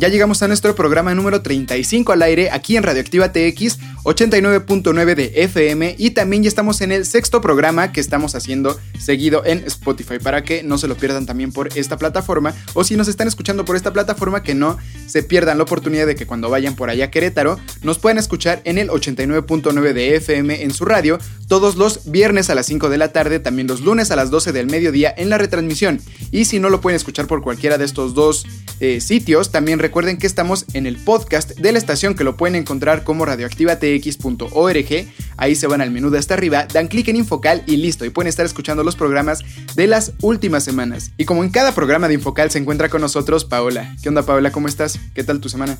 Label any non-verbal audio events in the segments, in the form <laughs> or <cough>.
Ya llegamos a nuestro programa número 35 al aire aquí en Radioactiva TX 89.9 de FM y también ya estamos en el sexto programa que estamos haciendo seguido en Spotify para que no se lo pierdan también por esta plataforma o si nos están escuchando por esta plataforma que no se pierdan la oportunidad de que cuando vayan por allá a Querétaro nos puedan escuchar en el 89.9 de FM en su radio todos los viernes a las 5 de la tarde, también los lunes a las 12 del mediodía en la retransmisión. Y si no lo pueden escuchar por cualquiera de estos dos eh, sitios, también recuerden que estamos en el podcast de la estación que lo pueden encontrar como radioactivatx.org. Ahí se van al menú de hasta arriba, dan clic en Infocal y listo. Y pueden estar escuchando los programas de las últimas semanas. Y como en cada programa de Infocal se encuentra con nosotros Paola. ¿Qué onda Paola? ¿Cómo estás? ¿Qué tal tu semana?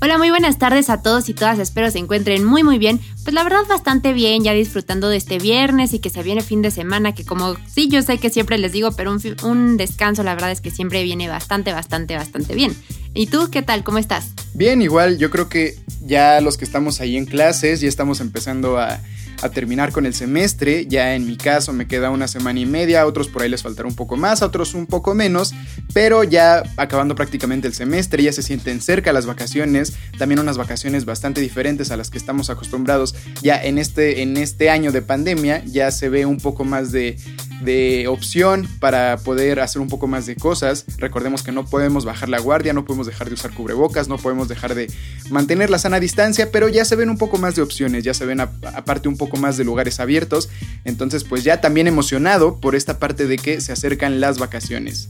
Hola, muy buenas tardes a todos y todas. Espero se encuentren muy muy bien. Pues la verdad bastante bien, ya disfrutando de este viernes y que se viene fin de semana, que como sí, yo sé que siempre les digo, pero un, un descanso la verdad es que siempre viene bastante, bastante, bastante bien. ¿Y tú qué tal? ¿Cómo estás? Bien, igual, yo creo que ya los que estamos ahí en clases, ya estamos empezando a, a, terminar con el semestre. Ya en mi caso me queda una semana y media, a otros por ahí les faltará un poco más, a otros un poco menos, pero ya acabando prácticamente el semestre, ya se sienten cerca las vacaciones, también unas vacaciones bastante diferentes a las que estamos acostumbrados ya en este, en este año de pandemia, ya se ve un poco más de de opción para poder hacer un poco más de cosas. Recordemos que no podemos bajar la guardia, no podemos dejar de usar cubrebocas, no podemos dejar de mantener la sana distancia, pero ya se ven un poco más de opciones, ya se ven aparte un poco más de lugares abiertos. Entonces pues ya también emocionado por esta parte de que se acercan las vacaciones.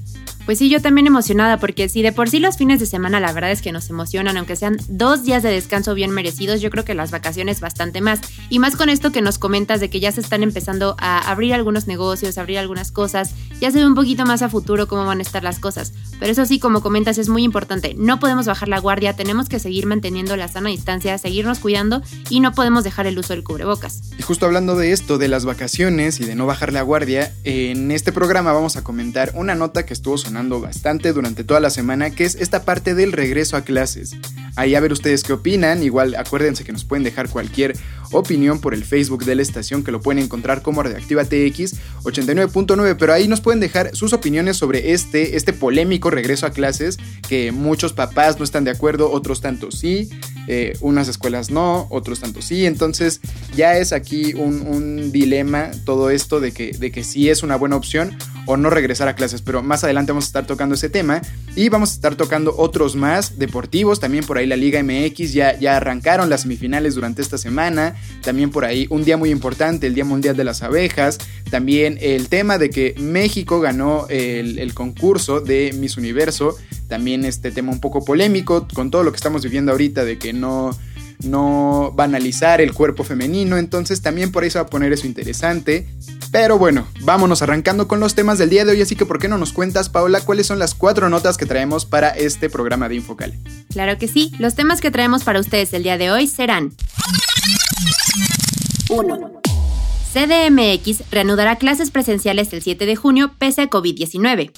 Pues sí, yo también emocionada, porque si de por sí los fines de semana la verdad es que nos emocionan, aunque sean dos días de descanso bien merecidos, yo creo que las vacaciones bastante más. Y más con esto que nos comentas de que ya se están empezando a abrir algunos negocios, abrir algunas cosas, ya se ve un poquito más a futuro cómo van a estar las cosas. Pero eso sí, como comentas, es muy importante. No podemos bajar la guardia, tenemos que seguir manteniendo la sana distancia, seguirnos cuidando y no podemos dejar el uso del cubrebocas. Y justo hablando de esto, de las vacaciones y de no bajar la guardia, en este programa vamos a comentar una nota que estuvo sonando bastante durante toda la semana, que es esta parte del regreso a clases. Ahí a ver ustedes qué opinan, igual acuérdense que nos pueden dejar cualquier opinión por el Facebook de la estación que lo pueden encontrar como Radioactiva TX 89.9, pero ahí nos pueden dejar sus opiniones sobre este, este polémico regreso a clases, que muchos papás no están de acuerdo, otros tantos sí, eh, unas escuelas no, otros tantos sí, entonces ya es aquí un, dilema todo esto de que, de que sí es una buena opción o no regresar a clases, pero más adelante vamos a estar tocando ese tema y vamos a estar tocando otros más deportivos, también por ahí la Liga MX ya, ya arrancaron las semifinales durante esta semana, también por ahí un día muy importante, el Día Mundial de las Abejas, también el tema de que México ganó el concurso de Miss Universo, también este tema un poco polémico con todo lo que estamos viviendo ahorita de que no no banalizar el cuerpo femenino, entonces también por eso va a poner eso interesante. Pero bueno, vámonos arrancando con los temas del día de hoy, así que ¿por qué no nos cuentas, Paola, cuáles son las cuatro notas que traemos para este programa de Infocal? Claro que sí, los temas que traemos para ustedes el día de hoy serán 1. CDMX reanudará clases presenciales el 7 de junio pese a COVID-19.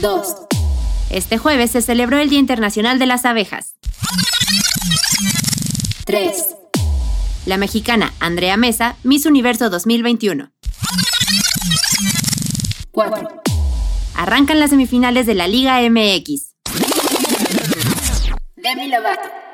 2. Este jueves se celebró el Día Internacional de las Abejas. 3. La mexicana Andrea Mesa, Miss Universo 2021. 4. Arrancan las semifinales de la Liga MX. Demi Lovato.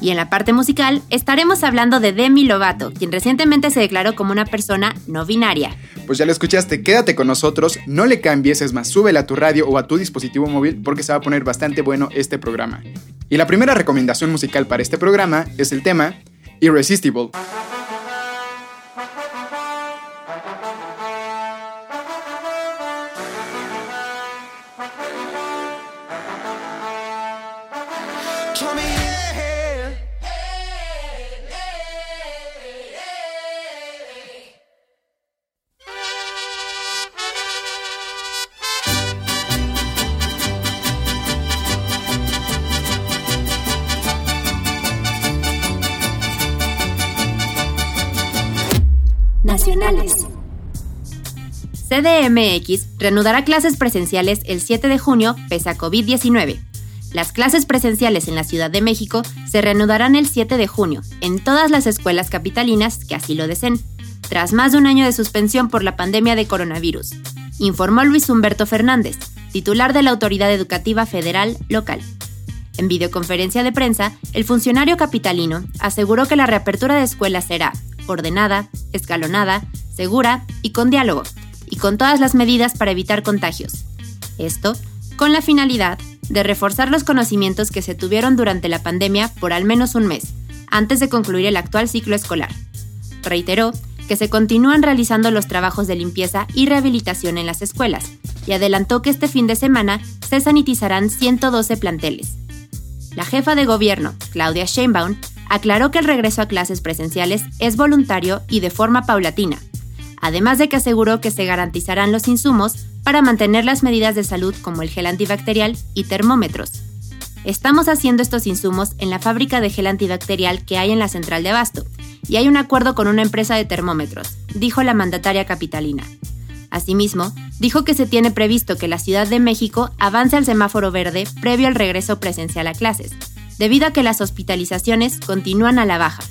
Y en la parte musical estaremos hablando de Demi Lovato, quien recientemente se declaró como una persona no binaria. Pues ya lo escuchaste, quédate con nosotros, no le cambies, es más, súbela a tu radio o a tu dispositivo móvil porque se va a poner bastante bueno este programa. Y la primera recomendación musical para este programa es el tema Irresistible. CDMX reanudará clases presenciales el 7 de junio pese a COVID-19. Las clases presenciales en la Ciudad de México se reanudarán el 7 de junio en todas las escuelas capitalinas que así lo deseen, tras más de un año de suspensión por la pandemia de coronavirus, informó Luis Humberto Fernández, titular de la Autoridad Educativa Federal Local. En videoconferencia de prensa, el funcionario capitalino aseguró que la reapertura de escuelas será ordenada, escalonada, segura y con diálogo, y con todas las medidas para evitar contagios. Esto con la finalidad de reforzar los conocimientos que se tuvieron durante la pandemia por al menos un mes, antes de concluir el actual ciclo escolar. Reiteró que se continúan realizando los trabajos de limpieza y rehabilitación en las escuelas, y adelantó que este fin de semana se sanitizarán 112 planteles. La jefa de gobierno, Claudia Sheinbaum, aclaró que el regreso a clases presenciales es voluntario y de forma paulatina, además de que aseguró que se garantizarán los insumos para mantener las medidas de salud como el gel antibacterial y termómetros. Estamos haciendo estos insumos en la fábrica de gel antibacterial que hay en la central de Abasto, y hay un acuerdo con una empresa de termómetros, dijo la mandataria capitalina. Asimismo, dijo que se tiene previsto que la Ciudad de México avance al semáforo verde previo al regreso presencial a clases, debido a que las hospitalizaciones continúan a la baja,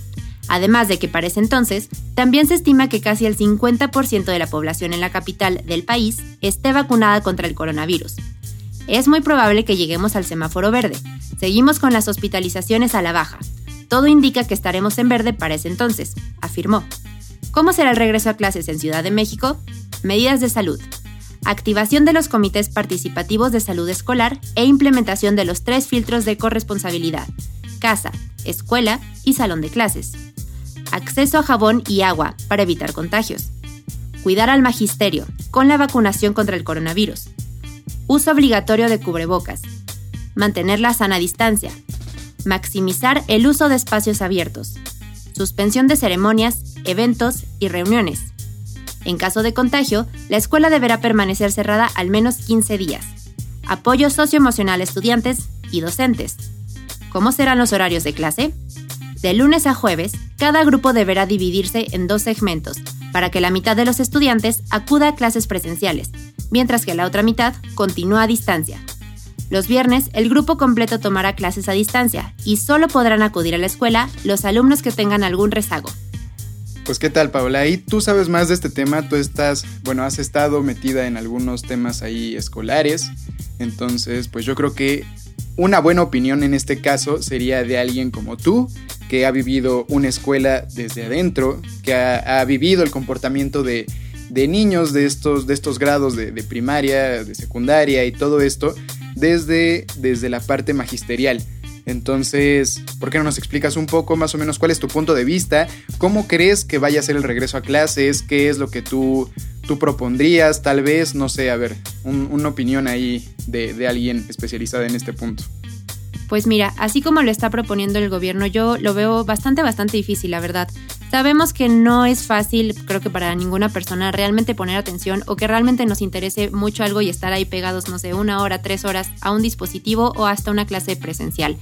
Además de que para ese entonces, también se estima que casi el 50% de la población en la capital del país esté vacunada contra el coronavirus. Es muy probable que lleguemos al semáforo verde. Seguimos con las hospitalizaciones a la baja. Todo indica que estaremos en verde para ese entonces, afirmó. ¿Cómo será el regreso a clases en Ciudad de México? Medidas de salud. Activación de los comités participativos de salud escolar e implementación de los tres filtros de corresponsabilidad. Casa, escuela y salón de clases acceso a jabón y agua para evitar contagios, cuidar al magisterio con la vacunación contra el coronavirus, uso obligatorio de cubrebocas, mantener la sana distancia, maximizar el uso de espacios abiertos, suspensión de ceremonias, eventos y reuniones. En caso de contagio, la escuela deberá permanecer cerrada al menos 15 días. Apoyo socioemocional a estudiantes y docentes. ¿Cómo serán los horarios de clase? De lunes a jueves, cada grupo deberá dividirse en dos segmentos, para que la mitad de los estudiantes acuda a clases presenciales, mientras que la otra mitad continúa a distancia. Los viernes, el grupo completo tomará clases a distancia y solo podrán acudir a la escuela los alumnos que tengan algún rezago. Pues qué tal, Paola, ahí tú sabes más de este tema, tú estás, bueno, has estado metida en algunos temas ahí escolares, entonces pues yo creo que una buena opinión en este caso sería de alguien como tú, que ha vivido una escuela desde adentro, que ha, vivido el comportamiento de, niños de estos, de estos grados de, primaria, de secundaria y todo esto desde, desde la parte magisterial. Entonces, ¿por qué no nos explicas un poco más o menos cuál es tu punto de vista? ¿Cómo crees que vaya a ser el regreso a clases? ¿Qué es lo que tú, tú propondrías? Tal vez, no sé, a ver, una opinión ahí de, de alguien especializada en este punto. Pues mira, así como lo está proponiendo el gobierno, yo lo veo bastante, bastante difícil, la verdad. Sabemos que no es fácil, creo que para ninguna persona, realmente poner atención o que realmente nos interese mucho algo y estar ahí pegados, no sé, una hora, tres horas a un dispositivo o hasta una clase presencial.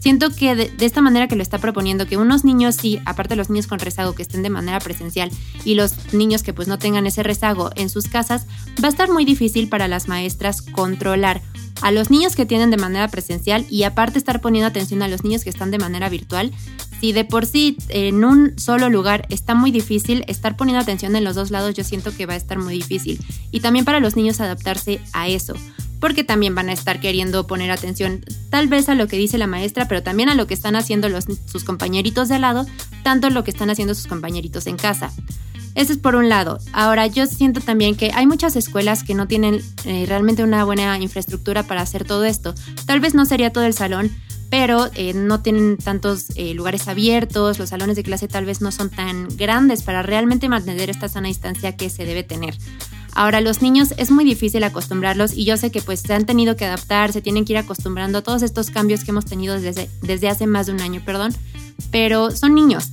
Siento que de, esta manera que lo está proponiendo, que unos niños sí, aparte de los niños con rezago que estén de manera presencial y los niños que pues no tengan ese rezago en sus casas, va a estar muy difícil para las maestras controlar a los niños que tienen de manera presencial y aparte estar poniendo atención a los niños que están de manera virtual, si de por sí en un solo lugar está muy difícil, estar poniendo atención en los dos lados yo siento que va a estar muy difícil. Y también para los niños adaptarse a eso, porque también van a estar queriendo poner atención tal vez a lo que dice la maestra, pero también a lo que están haciendo los, sus compañeritos de lado, tanto lo que están haciendo sus compañeritos en casa. Eso es por un lado. Ahora, yo siento también que hay muchas escuelas que no tienen eh, realmente una buena infraestructura para hacer todo esto. Tal vez no sería todo el salón, pero eh, no tienen tantos eh, lugares abiertos, los salones de clase tal vez no son tan grandes para realmente mantener esta sana distancia que se debe tener. Ahora, los niños es muy difícil acostumbrarlos y yo sé que pues se han tenido que adaptar, se tienen que ir acostumbrando a todos estos cambios que hemos tenido desde, desde hace más de un año, perdón, pero son niños,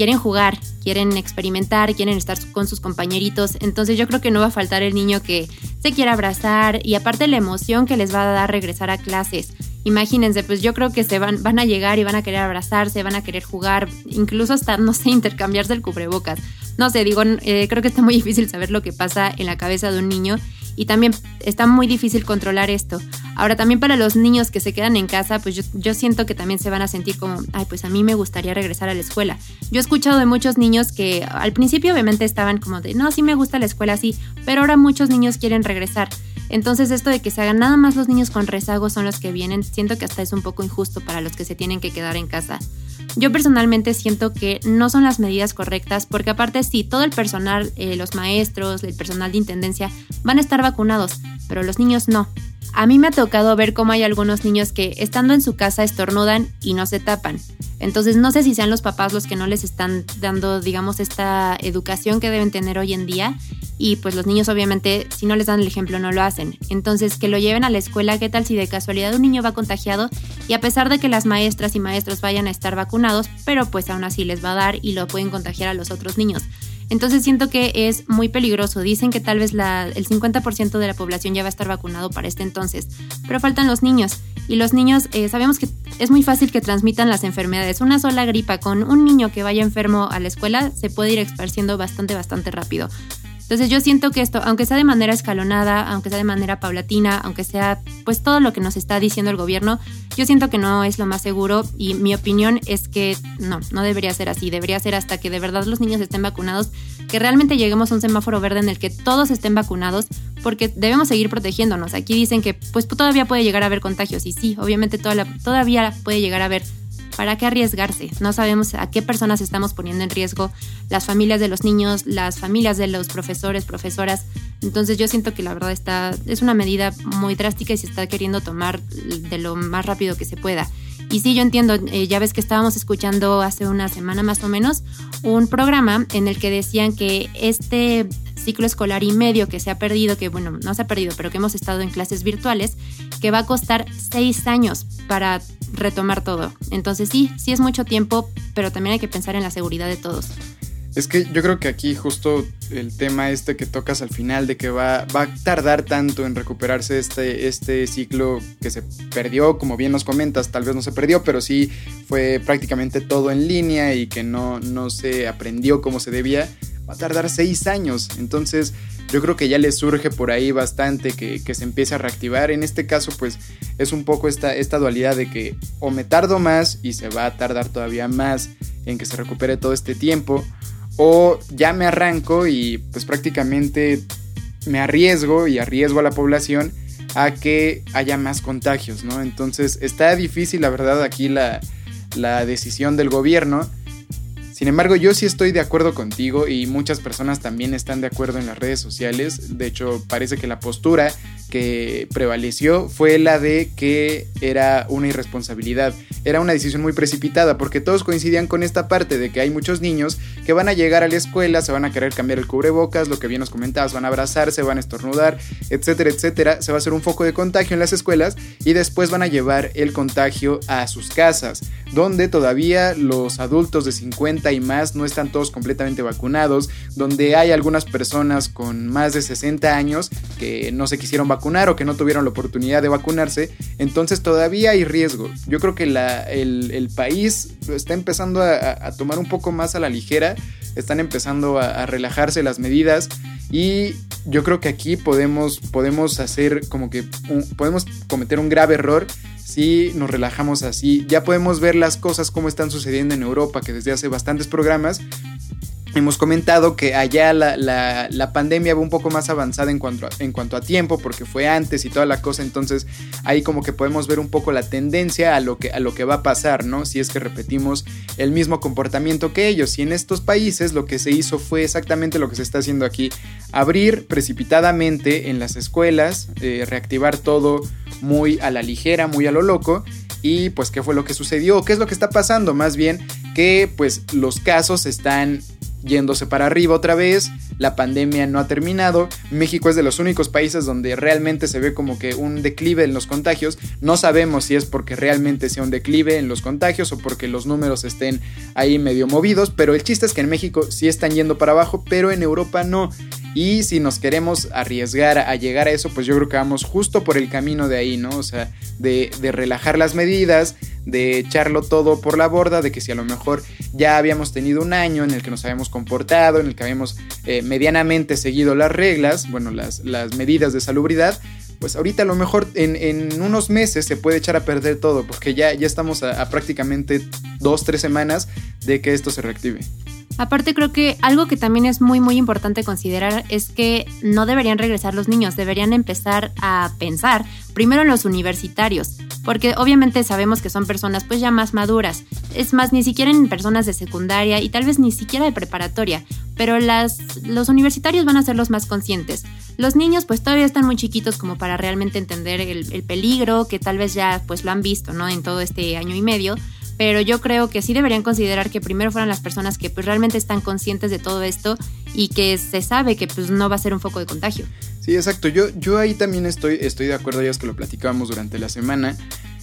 quieren jugar, quieren experimentar, quieren estar con sus compañeritos, entonces yo creo que no va a faltar el niño que se quiera abrazar y aparte la emoción que les va a dar regresar a clases. Imagínense, pues yo creo que se van, van a llegar y van a querer abrazarse, van a querer jugar, incluso hasta, no sé, intercambiarse el cubrebocas. No sé, digo, eh, creo que está muy difícil saber lo que pasa en la cabeza de un niño y también está muy difícil controlar esto. Ahora también para los niños que se quedan en casa, pues yo, yo, siento que también se van a sentir como, ay, pues a mí me gustaría regresar a la escuela. Yo he escuchado de muchos niños que al principio obviamente estaban como de, no, sí me gusta la escuela, sí, pero ahora muchos niños quieren regresar. Entonces esto de que se hagan nada más los niños con rezago son los que vienen, siento que hasta es un poco injusto para los que se tienen que quedar en casa. Yo personalmente siento que no son las medidas correctas porque aparte sí, todo el personal, eh, los maestros, el personal de intendencia van a estar vacunados, pero los niños no. A mí me ha tocado ver cómo hay algunos niños que estando en su casa estornudan y no se tapan. Entonces no sé si sean los papás los que no les están dando, digamos, esta educación que deben tener hoy en día. Y pues los niños obviamente, si no les dan el ejemplo, no lo hacen. Entonces que lo lleven a la escuela, ¿qué tal si de casualidad un niño va contagiado? Y a pesar de que las maestras y maestros vayan a estar vacunados, pero pues aún así les va a dar y lo pueden contagiar a los otros niños. Entonces siento que es muy peligroso. Dicen que tal vez el 50% de la población ya va a estar vacunado para este entonces, pero faltan los niños. Y los niños eh, sabemos que es muy fácil que transmitan las enfermedades. Una sola gripa con un niño que vaya enfermo a la escuela se puede ir esparciendo bastante, bastante rápido. Entonces yo siento que esto, aunque sea de manera escalonada, aunque sea de manera paulatina, aunque sea pues todo lo que nos está diciendo el gobierno, yo siento que no es lo más seguro y mi opinión es que no, no debería ser así, debería ser hasta que de verdad los niños estén vacunados, que realmente lleguemos a un semáforo verde en el que todos estén vacunados, porque debemos seguir protegiéndonos. Aquí dicen que pues todavía puede llegar a haber contagios y sí, obviamente todavía puede llegar a haber ¿Para qué arriesgarse? No sabemos a qué personas estamos poniendo en riesgo, las familias de los niños, las familias de los profesores, profesoras. Entonces yo siento que la verdad está, es una medida muy drástica y se está queriendo tomar de lo más rápido que se pueda. Y sí, yo entiendo, eh, ya ves que estábamos escuchando hace una semana más o menos un programa en el que decían que este ciclo escolar y medio que se ha perdido, que bueno, no se ha perdido, pero que hemos estado en clases virtuales, que va a costar seis años para retomar todo. Entonces sí, sí es mucho tiempo, pero también hay que pensar en la seguridad de todos. Es que yo creo que aquí justo el tema este que tocas al final de que va, va a tardar tanto en recuperarse este, este ciclo que se perdió, como bien nos comentas, tal vez no se perdió, pero sí fue prácticamente todo en línea y que no, no se aprendió como se debía, va a tardar seis años. Entonces yo creo que ya le surge por ahí bastante que, se empiece a reactivar. En este caso, pues es un poco esta, esta dualidad de que o me tardo más y se va a tardar todavía más en que se recupere todo este tiempo, o ya me arranco y pues prácticamente me arriesgo y arriesgo a la población a que haya más contagios, ¿no? Entonces está difícil, la verdad, aquí la, la decisión del gobierno sin embargo, yo sí estoy de acuerdo contigo y muchas personas también están de acuerdo en las redes sociales. De hecho, parece que la postura que prevaleció fue la de que era una irresponsabilidad, era una decisión muy precipitada, porque todos coincidían con esta parte de que hay muchos niños que van a llegar a la escuela, se van a querer cambiar el cubrebocas, lo que bien nos comentabas, van a abrazarse, van a estornudar, etcétera, etcétera, se va a hacer un foco de contagio en las escuelas y después van a llevar el contagio a sus casas, donde todavía los adultos de 50 y más no están todos completamente vacunados, donde hay algunas personas con más de 60 años que no se quisieron vacunar o que no tuvieron la oportunidad de vacunarse, entonces todavía hay riesgo. Yo creo que el, país está empezando a, tomar un poco más a la ligera, están empezando a, relajarse las medidas y yo creo que aquí podemos, podemos hacer como que podemos cometer un grave error si nos relajamos así. Ya podemos ver las cosas como están sucediendo en Europa, que desde hace bastantes programas Hemos comentado que allá la, pandemia va un poco más avanzada en cuanto, a, en cuanto a tiempo, porque fue antes y toda la cosa, entonces ahí como que podemos ver un poco la tendencia a lo que, a lo que va a pasar, ¿no? Si es que repetimos el mismo comportamiento que ellos. Y en estos países lo que se hizo fue exactamente lo que se está haciendo aquí, abrir precipitadamente en las escuelas, eh, reactivar todo muy a la ligera, muy a lo loco. Y pues qué fue lo que sucedió, qué es lo que está pasando, más bien que pues los casos están yéndose para arriba otra vez, la pandemia no ha terminado, México es de los únicos países donde realmente se ve como que un declive en los contagios, no sabemos si es porque realmente sea un declive en los contagios o porque los números estén ahí medio movidos, pero el chiste es que en México sí están yendo para abajo, pero en Europa no. Y si nos queremos arriesgar a llegar a eso, pues yo creo que vamos justo por el camino de ahí, ¿no? O sea, de, relajar las medidas, de echarlo todo por la borda, de que si a lo mejor ya habíamos tenido un año en el que nos habíamos comportado, en el que habíamos eh, medianamente seguido las reglas, bueno, las, las medidas de salubridad, pues ahorita a lo mejor en, unos meses se puede echar a perder todo, porque ya, ya estamos a, a prácticamente dos, tres semanas de que esto se reactive. Aparte creo que algo que también es muy muy importante considerar es que no deberían regresar los niños, deberían empezar a pensar primero en los universitarios, porque obviamente sabemos que son personas pues ya más maduras, es más ni siquiera en personas de secundaria y tal vez ni siquiera de preparatoria, pero las, los universitarios van a ser los más conscientes. Los niños pues todavía están muy chiquitos como para realmente entender el, el peligro, que tal vez ya pues lo han visto, ¿no? En todo este año y medio pero yo creo que sí deberían considerar que primero fueran las personas que pues realmente están conscientes de todo esto y que se sabe que pues no va a ser un foco de contagio. Sí, exacto. Yo, yo ahí también estoy, estoy de acuerdo, ya es que lo platicábamos durante la semana.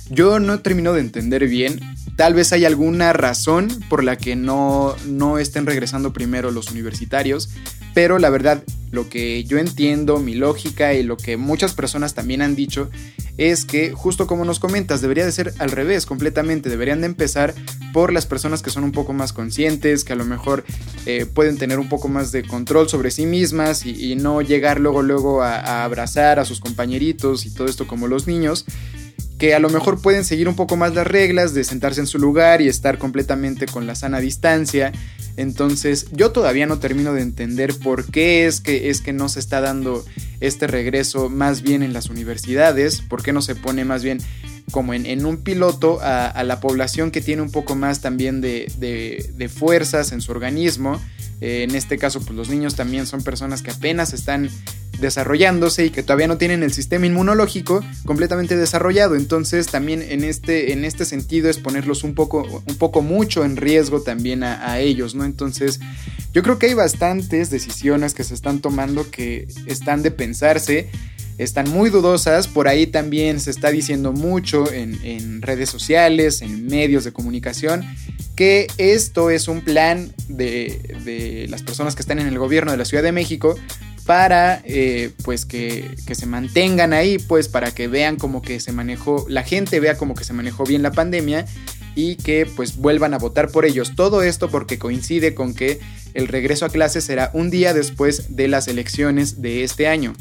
Yo no termino de entender bien. Tal vez hay alguna razón por la que no, no estén regresando primero los universitarios. Pero la verdad, lo que yo entiendo, mi lógica y lo que muchas personas también han dicho es que justo como nos comentas, debería de ser al revés completamente. Deberían de empezar por las personas que son un poco más conscientes, que a lo mejor eh, pueden tener un poco más de control sobre sí mismas y, no llegar luego luego a abrazar a sus compañeritos y todo esto como los niños que a lo mejor pueden seguir un poco más las reglas de sentarse en su lugar y estar completamente con la sana distancia. Entonces, yo todavía no termino de entender por qué es que es que no se está dando este regreso más bien en las universidades, por qué no se pone más bien como en, un piloto a, la población que tiene un poco más también de, de fuerzas en su organismo. Eh, en este caso, pues los niños también son personas que apenas están desarrollándose y que todavía no tienen el sistema inmunológico completamente desarrollado. Entonces también en este, en este sentido es ponerlos un poco, un poco mucho en riesgo también a, ellos, ¿no? Entonces yo creo que hay bastantes decisiones que se están tomando que están de pensarse están muy dudosas. Por ahí también se está diciendo mucho en, en, redes sociales, en medios de comunicación, que esto es un plan de, de, las personas que están en el gobierno de la Ciudad de México para eh, pues que, se mantengan ahí, pues para que vean como que se manejó, la gente vea como que se manejó bien la pandemia y que pues vuelvan a votar por ellos. Todo esto porque coincide con que el regreso a clases será un día después de las elecciones de este año.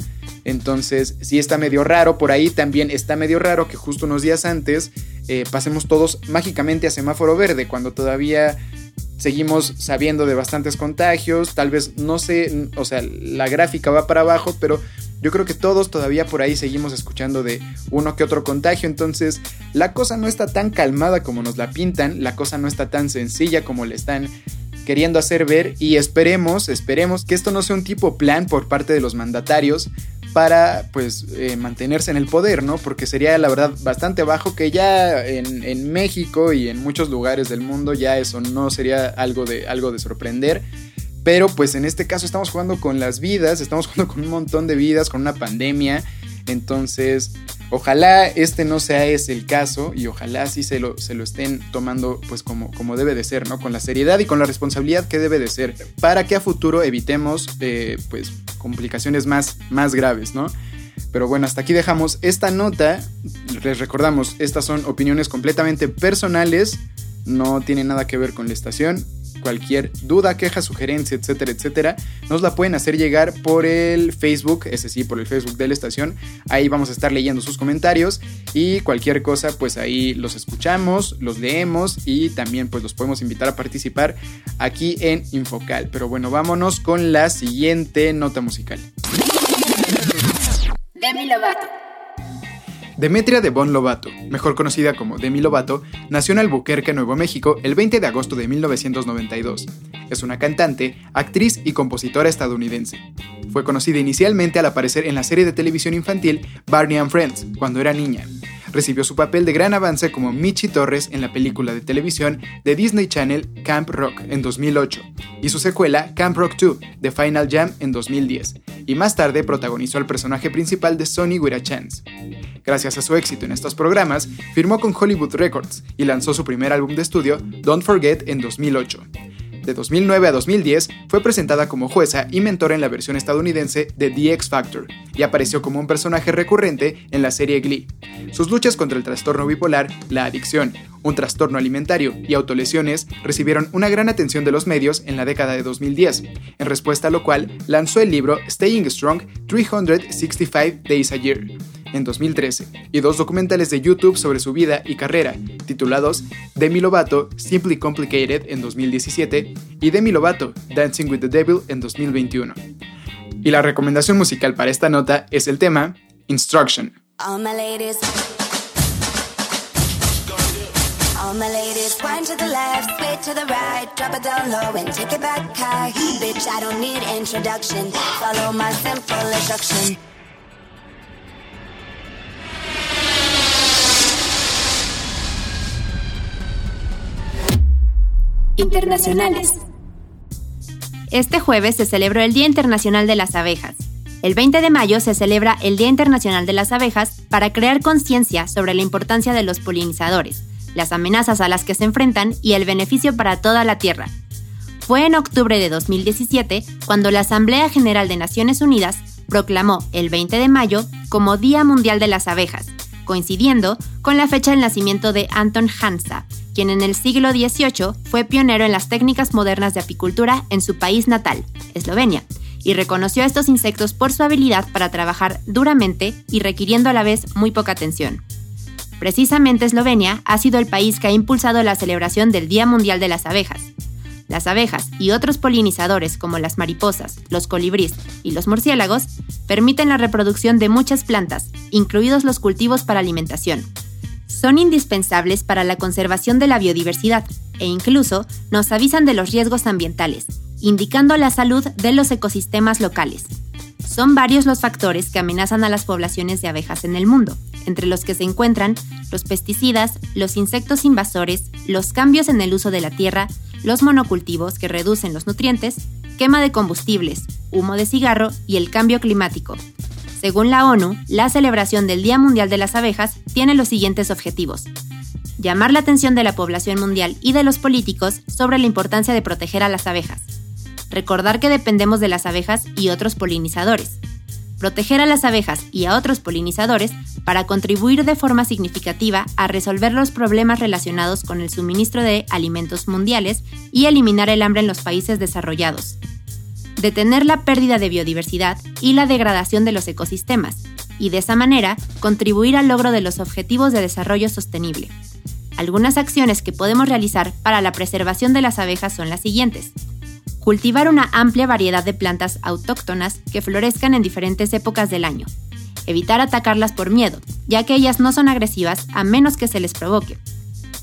Entonces, sí está medio raro, por ahí también está medio raro que justo unos días antes eh, pasemos todos mágicamente a semáforo verde, cuando todavía seguimos sabiendo de bastantes contagios, tal vez no sé, o sea, la gráfica va para abajo, pero yo creo que todos todavía por ahí seguimos escuchando de uno que otro contagio, entonces la cosa no está tan calmada como nos la pintan, la cosa no está tan sencilla como le están queriendo hacer ver y esperemos, esperemos que esto no sea un tipo plan por parte de los mandatarios, para pues eh, mantenerse en el poder, ¿no? Porque sería la verdad bastante bajo que ya en, México y en muchos lugares del mundo ya eso no sería algo de, algo de sorprender. Pero pues en este caso estamos jugando con las vidas, estamos <laughs> jugando con un montón de vidas, con una pandemia. Entonces, ojalá este no sea ese el caso y ojalá sí se lo, se lo estén tomando pues como, como debe de ser, ¿no? Con la seriedad y con la responsabilidad que debe de ser para que a futuro evitemos eh, pues complicaciones más, más graves, ¿no? Pero bueno, hasta aquí dejamos esta nota. Les recordamos, estas son opiniones completamente personales, no tienen nada que ver con la estación. Cualquier duda, queja, sugerencia, etcétera, etcétera, nos la pueden hacer llegar por el Facebook, ese sí, por el Facebook de la estación. Ahí vamos a estar leyendo sus comentarios y cualquier cosa, pues ahí los escuchamos, los leemos y también pues los podemos invitar a participar aquí en Infocal. Pero bueno, vámonos con la siguiente nota musical. Demi Lovato. Demetria de Bon Lovato, mejor conocida como Demi Lovato, nació en Albuquerque, Nuevo México, el 20 de agosto de 1992. Es una cantante, actriz y compositora estadounidense. Fue conocida inicialmente al aparecer en la serie de televisión infantil Barney and Friends, cuando era niña. Recibió su papel de gran avance como Michi Torres en la película de televisión de Disney Channel Camp Rock en 2008 y su secuela Camp Rock 2 The Final Jam en 2010, y más tarde protagonizó al personaje principal de Sony With a Chance. Gracias a su éxito en estos programas, firmó con Hollywood Records y lanzó su primer álbum de estudio, Don't Forget, en 2008. De 2009 a 2010 fue presentada como jueza y mentora en la versión estadounidense de The X Factor y apareció como un personaje recurrente en la serie Glee. Sus luchas contra el trastorno bipolar, la adicción, un trastorno alimentario y autolesiones recibieron una gran atención de los medios en la década de 2010, en respuesta a lo cual lanzó el libro Staying Strong 365 Days a Year en 2013 y dos documentales de YouTube sobre su vida y carrera, titulados Demi Lovato Simply Complicated en 2017 y Demi Lovato Dancing with the Devil en 2021. Y la recomendación musical para esta nota es el tema Instruction. All my ladies. All to the left, to the right, drop it down low and take it back high. Bitch, I don't need introduction. Follow my simple instruction. Internacionales. Este jueves se celebró el Día Internacional de las Abejas. El 20 de mayo se celebra el Día Internacional de las Abejas para crear conciencia sobre la importancia de los polinizadores, las amenazas a las que se enfrentan y el beneficio para toda la Tierra. Fue en octubre de 2017 cuando la Asamblea General de Naciones Unidas proclamó el 20 de mayo como Día Mundial de las Abejas, coincidiendo con la fecha del nacimiento de Anton Hansa, quien en el siglo XVIII fue pionero en las técnicas modernas de apicultura en su país natal, Eslovenia, y reconoció a estos insectos por su habilidad para trabajar duramente y requiriendo a la vez muy poca atención. Precisamente Eslovenia ha sido el país que ha impulsado la celebración del Día Mundial de las Abejas. Las abejas y otros polinizadores como las mariposas, los colibríes y los murciélagos permiten la reproducción de muchas plantas, incluidos los cultivos para alimentación. Son indispensables para la conservación de la biodiversidad e incluso nos avisan de los riesgos ambientales, indicando la salud de los ecosistemas locales. Son varios los factores que amenazan a las poblaciones de abejas en el mundo, entre los que se encuentran los pesticidas, los insectos invasores, los cambios en el uso de la tierra, los monocultivos que reducen los nutrientes, quema de combustibles, humo de cigarro y el cambio climático. Según la ONU, la celebración del Día Mundial de las Abejas tiene los siguientes objetivos. Llamar la atención de la población mundial y de los políticos sobre la importancia de proteger a las abejas, recordar que dependemos de las abejas y otros polinizadores, proteger a las abejas y a otros polinizadores para contribuir de forma significativa a resolver los problemas relacionados con el suministro de alimentos mundiales y eliminar el hambre en los países desarrollados, detener la pérdida de biodiversidad y la degradación de los ecosistemas, y de esa manera contribuir al logro de los Objetivos de Desarrollo Sostenible. Algunas acciones que podemos realizar para la preservación de las abejas son las siguientes. Cultivar una amplia variedad de plantas autóctonas que florezcan en diferentes épocas del año. Evitar atacarlas por miedo, ya que ellas no son agresivas a menos que se les provoque.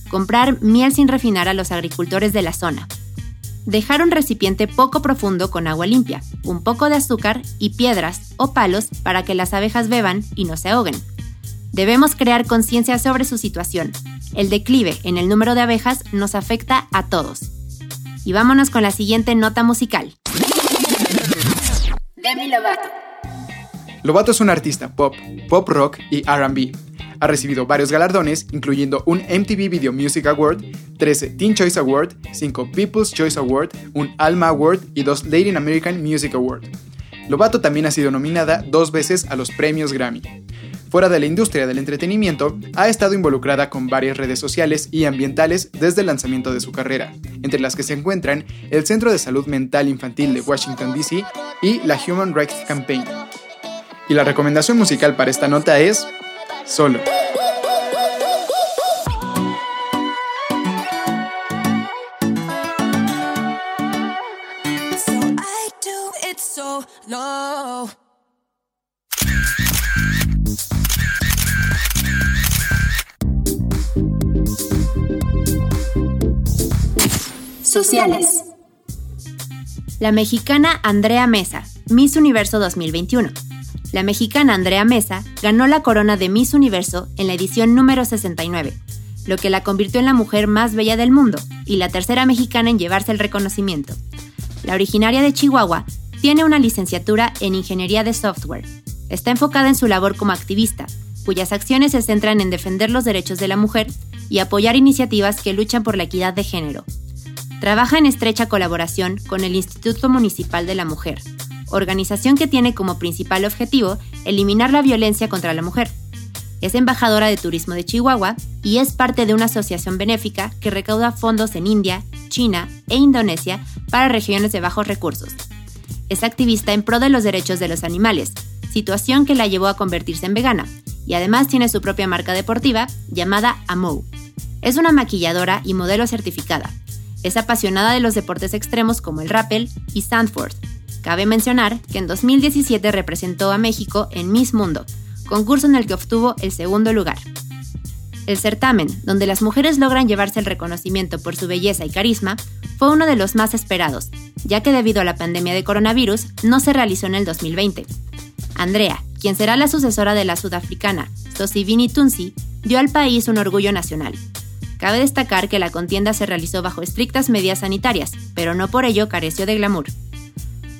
Comprar miel sin refinar a los agricultores de la zona. Dejar un recipiente poco profundo con agua limpia, un poco de azúcar y piedras o palos para que las abejas beban y no se ahoguen. Debemos crear conciencia sobre su situación. El declive en el número de abejas nos afecta a todos. Y vámonos con la siguiente nota musical. Demi Lovato. Lovato es un artista pop, pop rock y RB. Ha recibido varios galardones, incluyendo un MTV Video Music Award, 13 Teen Choice Award, 5 People's Choice Award, un Alma Award y 2 Latin American Music Award. Lovato también ha sido nominada dos veces a los premios Grammy. fuera de la industria del entretenimiento, ha estado involucrada con varias redes sociales y ambientales desde el lanzamiento de su carrera, entre las que se encuentran el Centro de Salud Mental Infantil de Washington, D.C. y la Human Rights Campaign. Y la recomendación musical para esta nota es Solo. Sociales. La mexicana Andrea Mesa, Miss Universo 2021. La mexicana Andrea Mesa ganó la corona de Miss Universo en la edición número 69, lo que la convirtió en la mujer más bella del mundo y la tercera mexicana en llevarse el reconocimiento. La originaria de Chihuahua tiene una licenciatura en Ingeniería de Software. Está enfocada en su labor como activista, cuyas acciones se centran en defender los derechos de la mujer y apoyar iniciativas que luchan por la equidad de género. Trabaja en estrecha colaboración con el Instituto Municipal de la Mujer, organización que tiene como principal objetivo eliminar la violencia contra la mujer. Es embajadora de turismo de Chihuahua y es parte de una asociación benéfica que recauda fondos en India, China e Indonesia para regiones de bajos recursos. Es activista en pro de los derechos de los animales, situación que la llevó a convertirse en vegana, y además tiene su propia marca deportiva llamada Amou. Es una maquilladora y modelo certificada, es apasionada de los deportes extremos como el rappel y sandford. Cabe mencionar que en 2017 representó a México en Miss Mundo, concurso en el que obtuvo el segundo lugar. El certamen, donde las mujeres logran llevarse el reconocimiento por su belleza y carisma, fue uno de los más esperados, ya que debido a la pandemia de coronavirus no se realizó en el 2020. Andrea, quien será la sucesora de la sudafricana Sosivini Tunsi, dio al país un orgullo nacional, Cabe destacar que la contienda se realizó bajo estrictas medidas sanitarias, pero no por ello careció de glamour.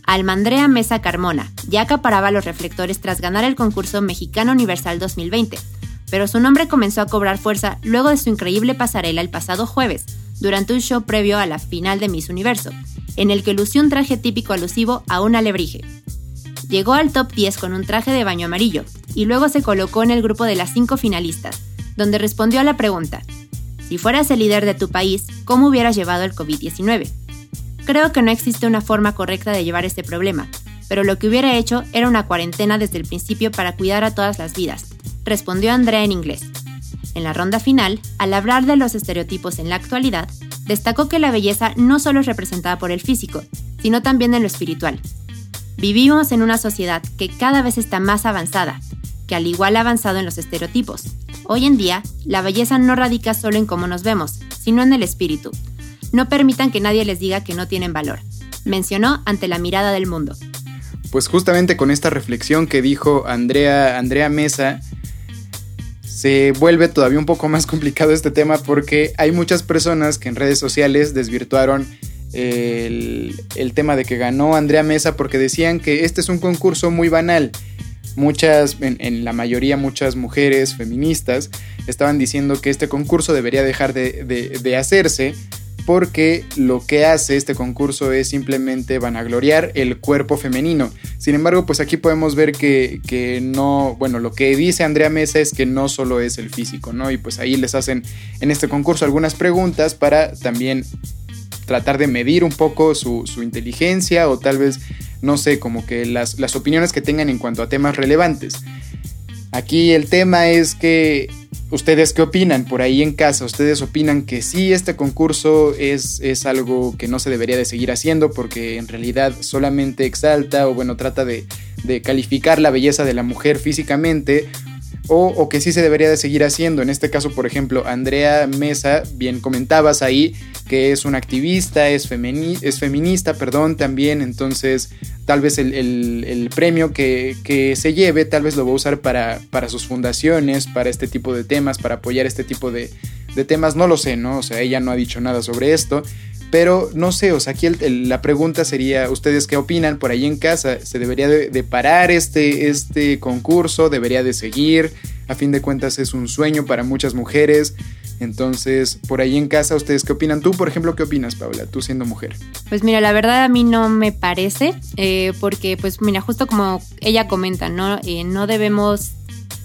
Almandrea Mesa Carmona ya acaparaba los reflectores tras ganar el concurso Mexicano Universal 2020, pero su nombre comenzó a cobrar fuerza luego de su increíble pasarela el pasado jueves, durante un show previo a la final de Miss Universo, en el que lució un traje típico alusivo a un alebrije. Llegó al top 10 con un traje de baño amarillo y luego se colocó en el grupo de las cinco finalistas, donde respondió a la pregunta si fueras el líder de tu país, ¿cómo hubieras llevado el COVID-19? Creo que no existe una forma correcta de llevar este problema, pero lo que hubiera hecho era una cuarentena desde el principio para cuidar a todas las vidas, respondió Andrea en inglés. En la ronda final, al hablar de los estereotipos en la actualidad, destacó que la belleza no solo es representada por el físico, sino también en lo espiritual. Vivimos en una sociedad que cada vez está más avanzada, que al igual ha avanzado en los estereotipos, Hoy en día, la belleza no radica solo en cómo nos vemos, sino en el espíritu. No permitan que nadie les diga que no tienen valor, mencionó ante la mirada del mundo. Pues justamente con esta reflexión que dijo Andrea, Andrea Mesa, se vuelve todavía un poco más <laughs> complicado este tema porque hay muchas personas que en redes sociales desvirtuaron el, el, tema de que ganó Andrea Mesa porque decían que este es un concurso muy banal muchas, en, la mayoría muchas mujeres feministas estaban diciendo que este concurso debería dejar de, hacerse porque lo que hace este concurso es simplemente vanagloriar el cuerpo femenino. Sin embargo, pues aquí podemos ver que, que, no, bueno, lo que dice Andrea Mesa es que no solo es el físico, ¿no? Y pues ahí les hacen en este concurso algunas preguntas para también tratar de medir un poco su, su inteligencia o tal vez no sé, como que las, opiniones que tengan en cuanto a temas relevantes. Aquí el tema es que ¿Ustedes qué opinan por ahí en casa? ¿Ustedes opinan que sí, este concurso es, es, algo que no se debería de seguir haciendo porque en realidad solamente exalta o bueno, trata de, de calificar la belleza de la mujer físicamente? O, que sí se debería de seguir haciendo. En este caso, por ejemplo, Andrea Mesa, bien comentabas ahí que es una activista, es, es feminista, perdón, también, entonces tal vez el, premio que, se lleve, tal vez lo va a usar para, para, sus fundaciones, para este tipo de temas, para apoyar este tipo de, de temas, no lo sé, ¿no? O sea, ella no ha dicho nada sobre esto, pero no sé, o sea, aquí la pregunta sería, ¿ustedes qué opinan por ahí en casa? ¿Se debería de, parar este, este concurso? ¿Debería de seguir? A fin de cuentas es un sueño para muchas mujeres. Entonces, por ahí en casa, ¿ustedes qué opinan? Tú, por ejemplo, ¿qué opinas, Paula? Tú siendo mujer. Pues mira, la verdad a mí no me parece, eh, porque pues mira, justo como ella comenta, ¿no? Eh, no debemos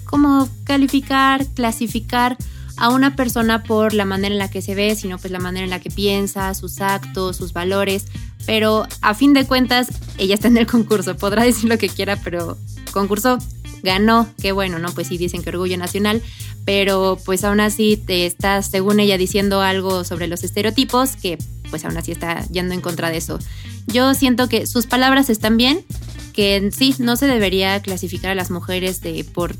como calificar, clasificar a una persona por la manera en la que se ve, sino pues la manera en la que piensa, sus actos, sus valores. Pero a fin de cuentas, ella está en el concurso, podrá decir lo que quiera, pero concurso ganó, qué bueno, ¿no? Pues sí dicen que orgullo nacional, pero pues aún así te estás, según ella, diciendo algo sobre los estereotipos que pues aún así está yendo en contra de eso. Yo siento que sus palabras están bien, que sí, no se debería clasificar a las mujeres de por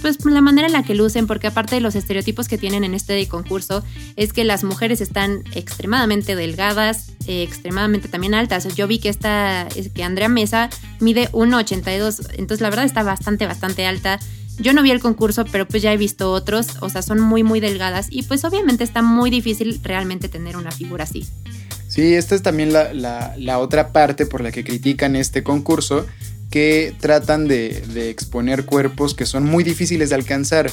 pues la manera en la que lucen, porque aparte de los estereotipos que tienen en este concurso, es que las mujeres están extremadamente delgadas, eh, extremadamente también altas. Yo vi que esta, que Andrea Mesa mide 1,82, entonces la verdad está bastante, bastante alta. Yo no vi el concurso, pero pues ya he visto otros, o sea, son muy, muy delgadas y pues obviamente está muy difícil realmente tener una figura así. Sí, esta es también la, otra parte por la que critican este concurso, que tratan de, de, exponer cuerpos que son muy difíciles de alcanzar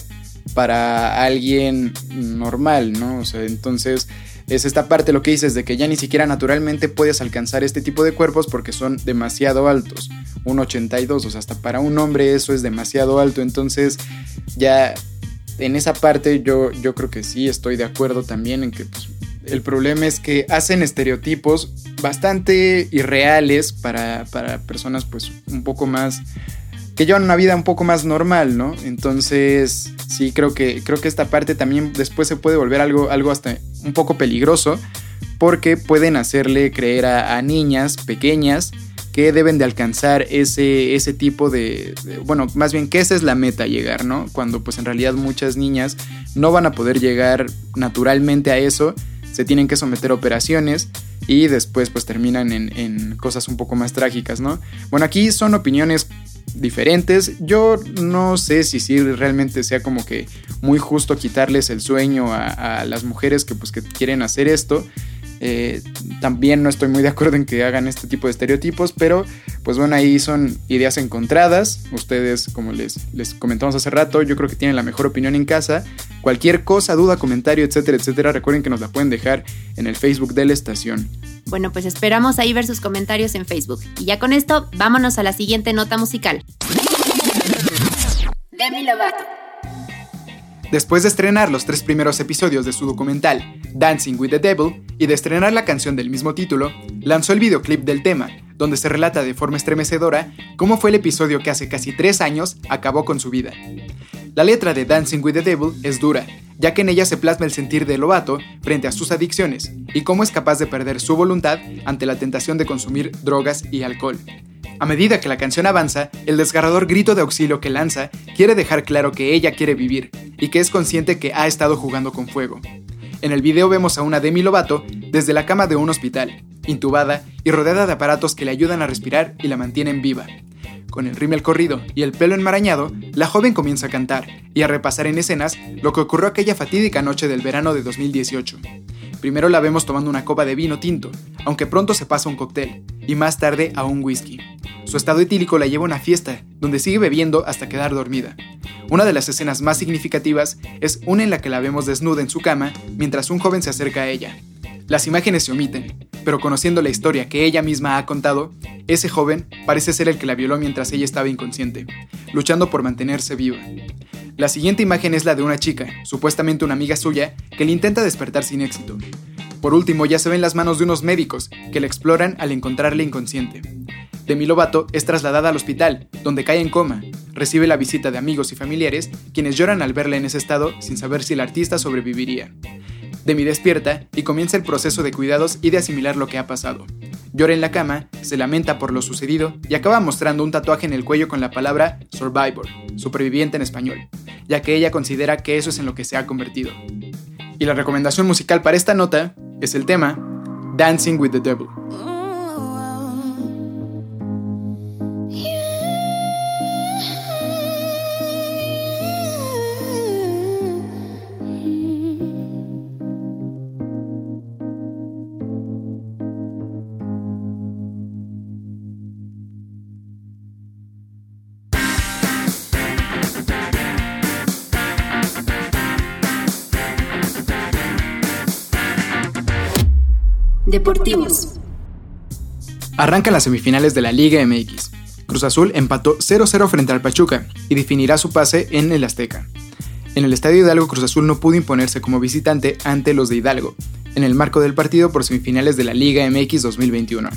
para alguien normal, ¿no? O sea, entonces es esta parte lo que dices de que ya ni siquiera naturalmente puedes alcanzar este tipo de cuerpos porque son demasiado altos. Un 82, o sea, hasta para un hombre eso es demasiado alto. Entonces, ya en esa parte yo, yo creo que sí estoy de acuerdo también en que pues, el problema es que hacen estereotipos bastante irreales para, personas pues un poco más que llevan una vida un poco más normal, ¿no? Entonces, sí, creo que, creo que esta parte también después se puede volver algo, algo hasta un poco peligroso, porque pueden hacerle creer a, niñas pequeñas que deben de alcanzar ese, ese tipo de, de, bueno, más bien que esa es la meta llegar, ¿no? Cuando pues en realidad muchas niñas no van a poder llegar naturalmente a eso se tienen que someter a operaciones y después pues terminan en, cosas un poco más trágicas, ¿no? Bueno, aquí son opiniones diferentes. Yo no sé si sí realmente sea como que muy justo quitarles el sueño a, a las mujeres que pues que quieren hacer esto. Eh, también no estoy muy de acuerdo en que hagan este tipo de estereotipos, pero pues bueno, ahí son ideas encontradas. Ustedes, como les, les comentamos hace rato, yo creo que tienen la mejor opinión en casa. Cualquier cosa, duda, comentario, etcétera, etcétera, recuerden que nos la pueden dejar en el Facebook de la estación. Bueno, pues esperamos ahí ver sus comentarios en Facebook. Y ya con esto, vámonos a la siguiente nota musical. Demi Lovato. Después de estrenar los tres primeros episodios de su documental Dancing with the Devil y de estrenar la canción del mismo título, lanzó el videoclip del tema, donde se relata de forma estremecedora cómo fue el episodio que hace casi tres años acabó con su vida. La letra de Dancing with the Devil es dura, ya que en ella se plasma el sentir de Lobato frente a sus adicciones y cómo es capaz de perder su voluntad ante la tentación de consumir drogas y alcohol. A medida que la canción avanza, el desgarrador grito de auxilio que lanza quiere dejar claro que ella quiere vivir y que es consciente que ha estado jugando con fuego. En el video vemos a una Demi Lovato desde la cama de un hospital, intubada y rodeada de aparatos que le ayudan a respirar y la mantienen viva. Con el rímel corrido y el pelo enmarañado, la joven comienza a cantar y a repasar en escenas lo que ocurrió aquella fatídica noche del verano de 2018. Primero la vemos tomando una copa de vino tinto, aunque pronto se pasa un cóctel, y más tarde a un whisky. Su estado etílico la lleva a una fiesta, donde sigue bebiendo hasta quedar dormida. Una de las escenas más significativas es una en la que la vemos desnuda en su cama mientras un joven se acerca a ella. Las imágenes se omiten, pero conociendo la historia que ella misma ha contado, ese joven parece ser el que la violó mientras ella estaba inconsciente, luchando por mantenerse viva. La siguiente imagen es la de una chica, supuestamente una amiga suya, que le intenta despertar sin éxito. Por último, ya se ven las manos de unos médicos que la exploran al encontrarla inconsciente. Demi Lovato es trasladada al hospital, donde cae en coma. Recibe la visita de amigos y familiares, quienes lloran al verla en ese estado sin saber si el artista sobreviviría. Demi despierta y comienza el proceso de cuidados y de asimilar lo que ha pasado. Llora en la cama, se lamenta por lo sucedido y acaba mostrando un tatuaje en el cuello con la palabra Survivor, superviviente en español, ya que ella considera que eso es en lo que se ha convertido. Y la recomendación musical para esta nota es el tema Dancing with the Devil. Deportivos. Arrancan las semifinales de la Liga MX. Cruz Azul empató 0-0 frente al Pachuca y definirá su pase en el Azteca. En el Estadio Hidalgo Cruz Azul no pudo imponerse como visitante ante los de Hidalgo, en el marco del partido por semifinales de la Liga MX 2021.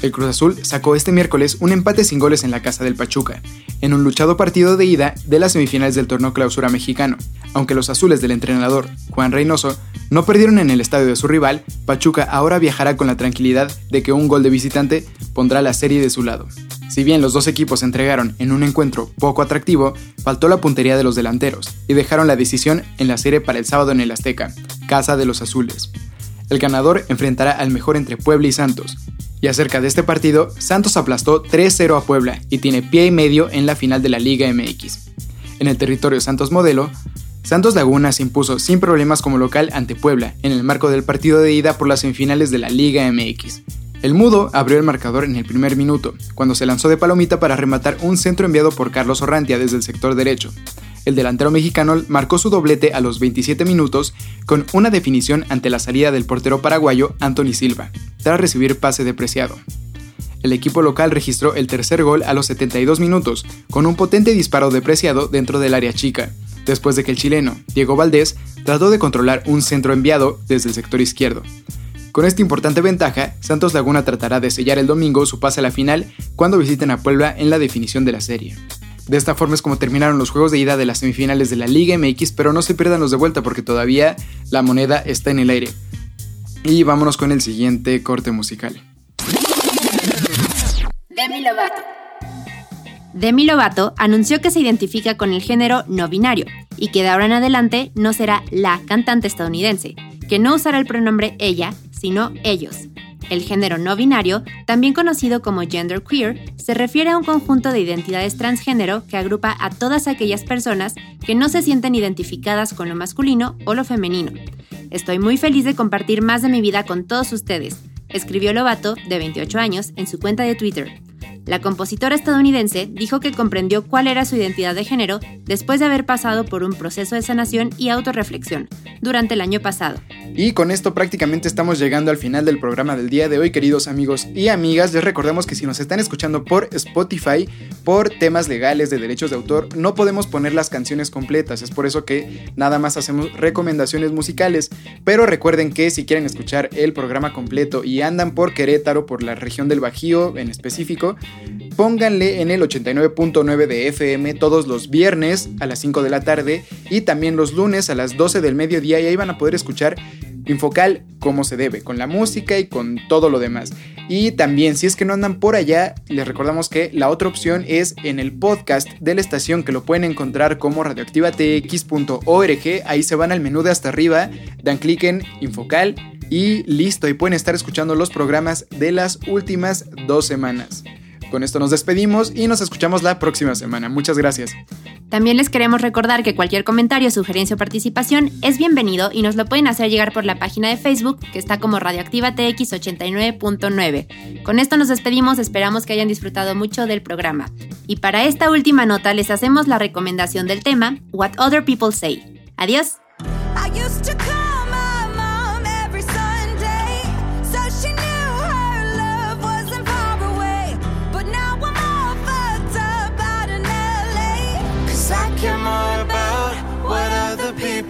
El Cruz Azul sacó este miércoles un empate sin goles en la casa del Pachuca, en un luchado partido de ida de las semifinales del torneo clausura mexicano. Aunque los azules del entrenador, Juan Reynoso, no perdieron en el estadio de su rival, Pachuca ahora viajará con la tranquilidad de que un gol de visitante pondrá la serie de su lado. Si bien los dos equipos entregaron en un encuentro poco atractivo, faltó la puntería de los delanteros y dejaron la decisión en la serie para el sábado en el Azteca, casa de los azules. El ganador enfrentará al mejor entre Puebla y Santos, y acerca de este partido, Santos aplastó 3-0 a Puebla y tiene pie y medio en la final de la Liga MX. En el territorio Santos Modelo, Santos Laguna se impuso sin problemas como local ante Puebla en el marco del partido de ida por las semifinales de la Liga MX. El Mudo abrió el marcador en el primer minuto, cuando se lanzó de palomita para rematar un centro enviado por Carlos Orrantia desde el sector derecho. El delantero mexicano marcó su doblete a los 27 minutos con una definición ante la salida del portero paraguayo Anthony Silva, tras recibir pase depreciado. El equipo local registró el tercer gol a los 72 minutos, con un potente disparo depreciado dentro del área chica, después de que el chileno, Diego Valdés, trató de controlar un centro enviado desde el sector izquierdo. Con esta importante ventaja, Santos Laguna tratará de sellar el domingo su pase a la final cuando visiten a Puebla en la definición de la serie. De esta forma es como terminaron los juegos de ida de las semifinales de la Liga MX, pero no se pierdan los de vuelta porque todavía la moneda está en el aire. Y vámonos con el siguiente corte musical. Demi Lovato. Demi Lovato anunció que se identifica con el género no binario y que de ahora en adelante no será la cantante estadounidense, que no usará el pronombre ella, sino ellos, el género no binario, también conocido como gender queer, se refiere a un conjunto de identidades transgénero que agrupa a todas aquellas personas que no se sienten identificadas con lo masculino o lo femenino. Estoy muy feliz de compartir más de mi vida con todos ustedes, escribió Lobato, de 28 años, en su cuenta de Twitter. La compositora estadounidense dijo que comprendió cuál era su identidad de género después de haber pasado por un proceso de sanación y autorreflexión durante el año pasado. Y con esto prácticamente estamos llegando al final del programa del día de hoy, queridos amigos y amigas. Les recordamos que si nos están escuchando por Spotify, por temas legales de derechos de autor, no podemos poner las canciones completas. Es por eso que nada más hacemos recomendaciones musicales. Pero recuerden que si quieren escuchar el programa completo y andan por Querétaro, por la región del Bajío en específico, pónganle en el 89.9 de FM todos los viernes a las 5 de la tarde y también los lunes a las 12 del mediodía y ahí van a poder escuchar Infocal como se debe, con la música y con todo lo demás. Y también, si es que no andan por allá, les recordamos que la otra opción es en el podcast de la estación que lo pueden encontrar como radioactivatx.org. Ahí se van al menú de hasta arriba, dan clic en Infocal y listo, y pueden estar escuchando los programas de las últimas dos semanas. Con esto nos despedimos y nos escuchamos la próxima semana. Muchas gracias. También les queremos recordar que cualquier comentario, sugerencia o participación es bienvenido y nos lo pueden hacer llegar por la página de Facebook que está como Radioactiva TX 89.9. Con esto nos despedimos, esperamos que hayan disfrutado mucho del programa. Y para esta última nota les hacemos la recomendación del tema What Other People Say. Adiós.